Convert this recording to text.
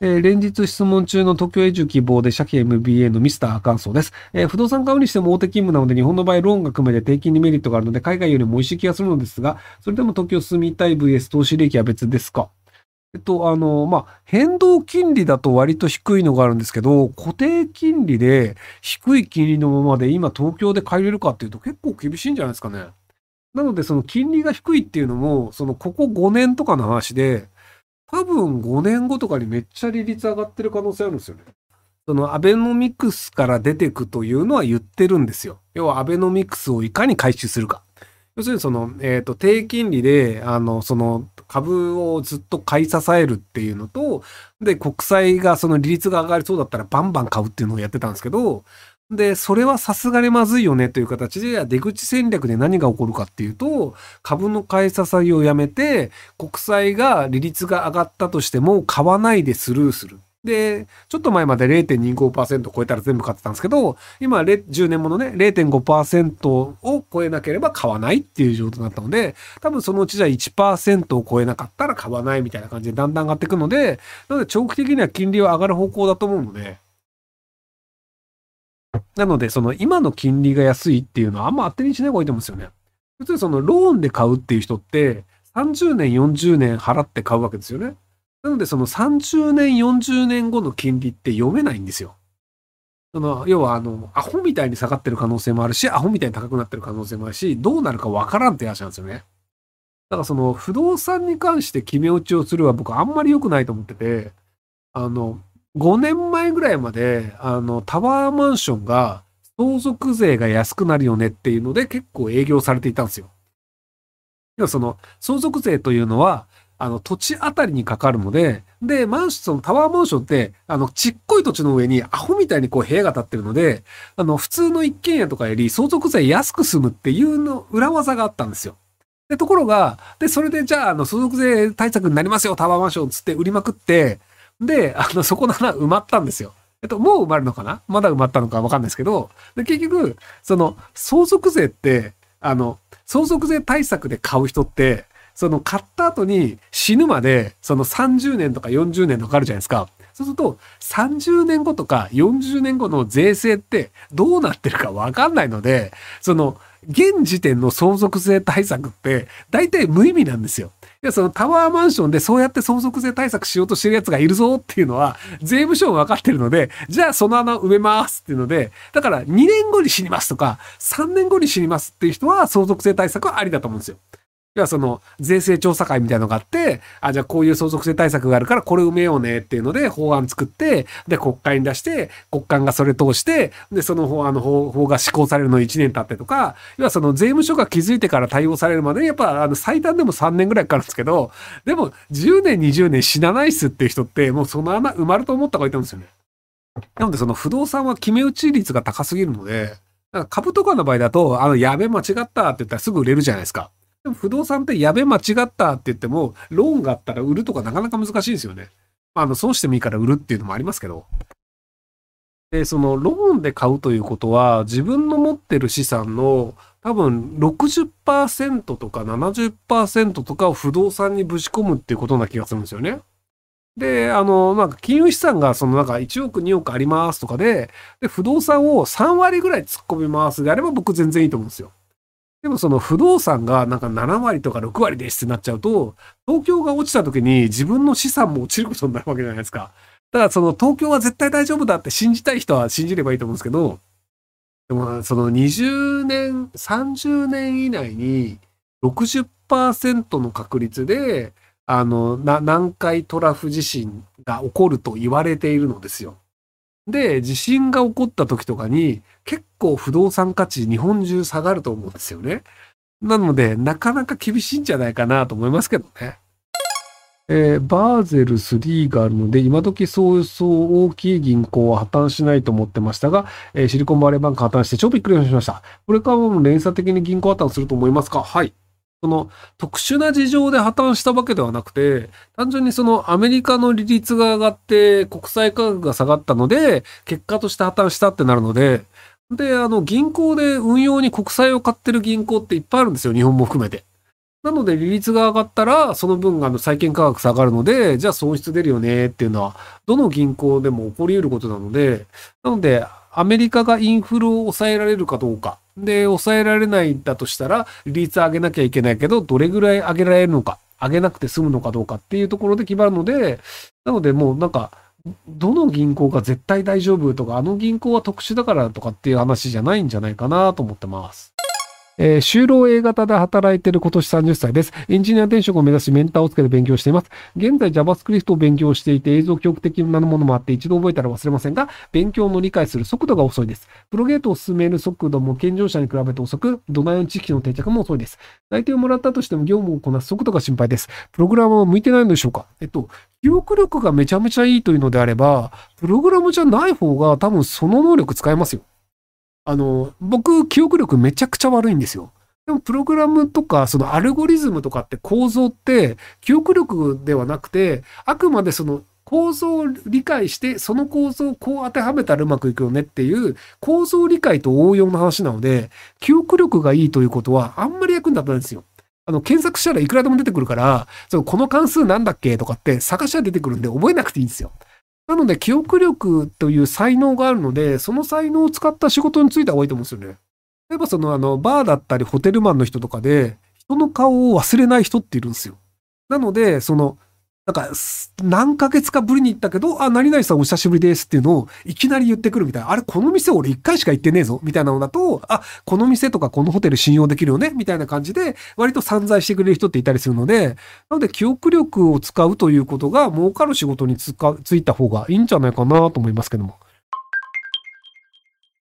えー、連日質問中の東京永住希望で社費 MBA のミスターアカンソです。えー、不動産買うにしても大手勤務なので日本の場合ローンが組めて低金利メリットがあるので海外よりも美味しい気がするのですが、それでも東京住みたい VS 投資利益は別ですか？えっと、あの、まあ、変動金利だと割と低いのがあるんですけど、固定金利で低い金利のままで今東京で買えれるかっていうと結構厳しいんじゃないですかね。なのでその金利が低いっていうのも、そのここ5年とかの話で、多分5年後とかにめっちゃ利率上がってる可能性あるんですよね。そのアベノミクスから出てくというのは言ってるんですよ。要はアベノミクスをいかに回収するか。要するにその、えっ、ー、と、低金利で、あの、その株をずっと買い支えるっていうのと、で、国債がその利率が上がりそうだったらバンバン買うっていうのをやってたんですけど、で、それはさすがにまずいよねという形で、出口戦略で何が起こるかっていうと、株の買い支えをやめて、国債が利率が上がったとしても買わないでスルーする。で、ちょっと前まで0.25%超えたら全部買ってたんですけど、今10年ものね、0.5%を超えなければ買わないっていう状態になったので、多分そのうちじゃあ1%を超えなかったら買わないみたいな感じでだんだん上がっていくので、なので長期的には金利は上がる方向だと思うので、なので、その今の金利が安いっていうのはあんま当てにしない方がいいと思うんですよね。普通そのローンで買うっていう人って30年、40年払って買うわけですよね。なのでその30年、40年後の金利って読めないんですよ。その、要はあの、アホみたいに下がってる可能性もあるし、アホみたいに高くなってる可能性もあるし、どうなるかわからんって話なんですよね。だからその不動産に関して決め打ちをするは僕あんまり良くないと思ってて、あの、5年前ぐらいまで、あの、タワーマンションが相続税が安くなるよねっていうので結構営業されていたんですよ。要はその相続税というのは、あの土地あたりにかかるので、で、マンション、そのタワーマンションって、あの、ちっこい土地の上にアホみたいにこう部屋が建ってるので、あの、普通の一軒家とかより相続税安く済むっていうの裏技があったんですよ。で、ところが、で、それでじゃあ、あの、相続税対策になりますよ、タワーマンションつって売りまくって、で、あの、そこの穴埋まったんですよ。えっと、もう埋まるのかな？まだ埋まったのかわかんないですけど、で、結局、その、相続税って、あの、相続税対策で買う人って、その買った後に死ぬまで、その30年とか40年とかあるじゃないですか。そうすると、30年後とか40年後の税制ってどうなってるかわかんないので、その、現時点の相続税対策って大体無意味なんですよ。いや、そのタワーマンションでそうやって相続税対策しようとしてるやつがいるぞっていうのは、税務署も分かってるので、じゃあその穴埋めますっていうので、だから2年後に死にますとか、3年後に死にますっていう人は相続税対策はありだと思うんですよ。要はその税制調査会みたいなのがあって、あ、じゃあこういう相続税対策があるからこれ埋めようねっていうので法案作って、で国会に出して、国会がそれ通して、で、その法案の法法が施行されるの1年経ってとか、要はその税務署が気づいてから対応されるまでやっぱあの最短でも3年ぐらいかかるんですけど、でも10年20年死なないっすっていう人ってもうその穴埋まると思った方がいいと思うんですよね。なのでその不動産は決め打ち率が高すぎるので、株とかの場合だと、あの、やべ、間違ったって言ったらすぐ売れるじゃないですか。不動産ってやべ間違ったって言っても、ローンがあったら売るとかなかなか難しいんですよね。まあ、あの、損してもいいから売るっていうのもありますけど。で、そのローンで買うということは、自分の持ってる資産の多分60%とか70%とかを不動産にぶち込むっていうことな気がするんですよね。で、あの、なんか金融資産がそのなんか1億2億ありますとかで、で、不動産を3割ぐらい突っ込みますであれば僕全然いいと思うんですよ。でもその不動産がなんか7割とか6割ですってなっちゃうと、東京が落ちた時に自分の資産も落ちることになるわけじゃないですか。だからその東京は絶対大丈夫だって信じたい人は信じればいいと思うんですけど、でもその20年、30年以内に60%の確率で、あの、南海トラフ地震が起こると言われているのですよ。で、地震が起こった時とかに、結構不動産価値日本中下がると思うんですよね。なので、なかなか厳しいんじゃないかなと思いますけどね。えー、バーゼル3があるので、今時そうそう大きい銀行は破綻しないと思ってましたが、えー、シリコンバレーバンク破綻して超びっくりしました。これからも連鎖的に銀行破綻すると思いますか？はい。その特殊な事情で破綻したわけではなくて、単純にそのアメリカの利率が上がって国債価格が下がったので、結果として破綻したってなるので、で、あの、銀行で運用に国債を買ってる銀行っていっぱいあるんですよ、日本も含めて。なので利率が上がったら、その分あの債券価格下がるので、じゃあ損失出るよねっていうのは、どの銀行でも起こり得ることなので、なので、アメリカがインフルを抑えられるかどうか。で、抑えられないんだとしたら、利率上げなきゃいけないけど、どれぐらい上げられるのか、上げなくて済むのかどうかっていうところで決まるので、なのでもうなんか、どの銀行が絶対大丈夫とか、あの銀行は特殊だからとかっていう話じゃないんじゃないかなと思ってます。えー、就労 A 型で働いている今年30歳です。エンジニア転職を目指しメンターをつけて勉強しています。現在 JavaScript を勉強していて映像記憶的なものもあって一度覚えたら忘れませんが、勉強の理解する速度が遅いです。プロゲートを進める速度も健常者に比べて遅く、土内の知識の定着も遅いです。内定をもらったとしても業務をこなす速度が心配です。プログラムは向いてないのでしょうか？えっと、記憶力がめちゃめちゃいいというのであれば、プログラムじゃない方が多分その能力使えますよ。あの、僕、記憶力めちゃくちゃ悪いんですよ。でも、プログラムとか、そのアルゴリズムとかって構造って、記憶力ではなくて、あくまでその構造を理解して、その構造をこう当てはめたらうまくいくよねっていう構造理解と応用の話なので、記憶力がいいということはあんまり役に立たないんですよ。あの、検索したらいくらでも出てくるから、そのこの関数なんだっけとかって探しは出てくるんで覚えなくていいんですよ。なので、記憶力という才能があるので、その才能を使った仕事についた方がいいと思うんですよね。例えばその、あの、バーだったりホテルマンの人とかで、人の顔を忘れない人っているんですよ。なので、その、なんか、何ヶ月かぶりに行ったけど、あ、何々さんお久しぶりですっていうのをいきなり言ってくるみたいな。あれ、この店俺一回しか行ってねえぞみたいなのだと、あ、この店とかこのホテル信用できるよねみたいな感じで、割と散財してくれる人っていたりするので、なので記憶力を使うということが儲かる仕事につかついた方がいいんじゃないかなと思いますけども。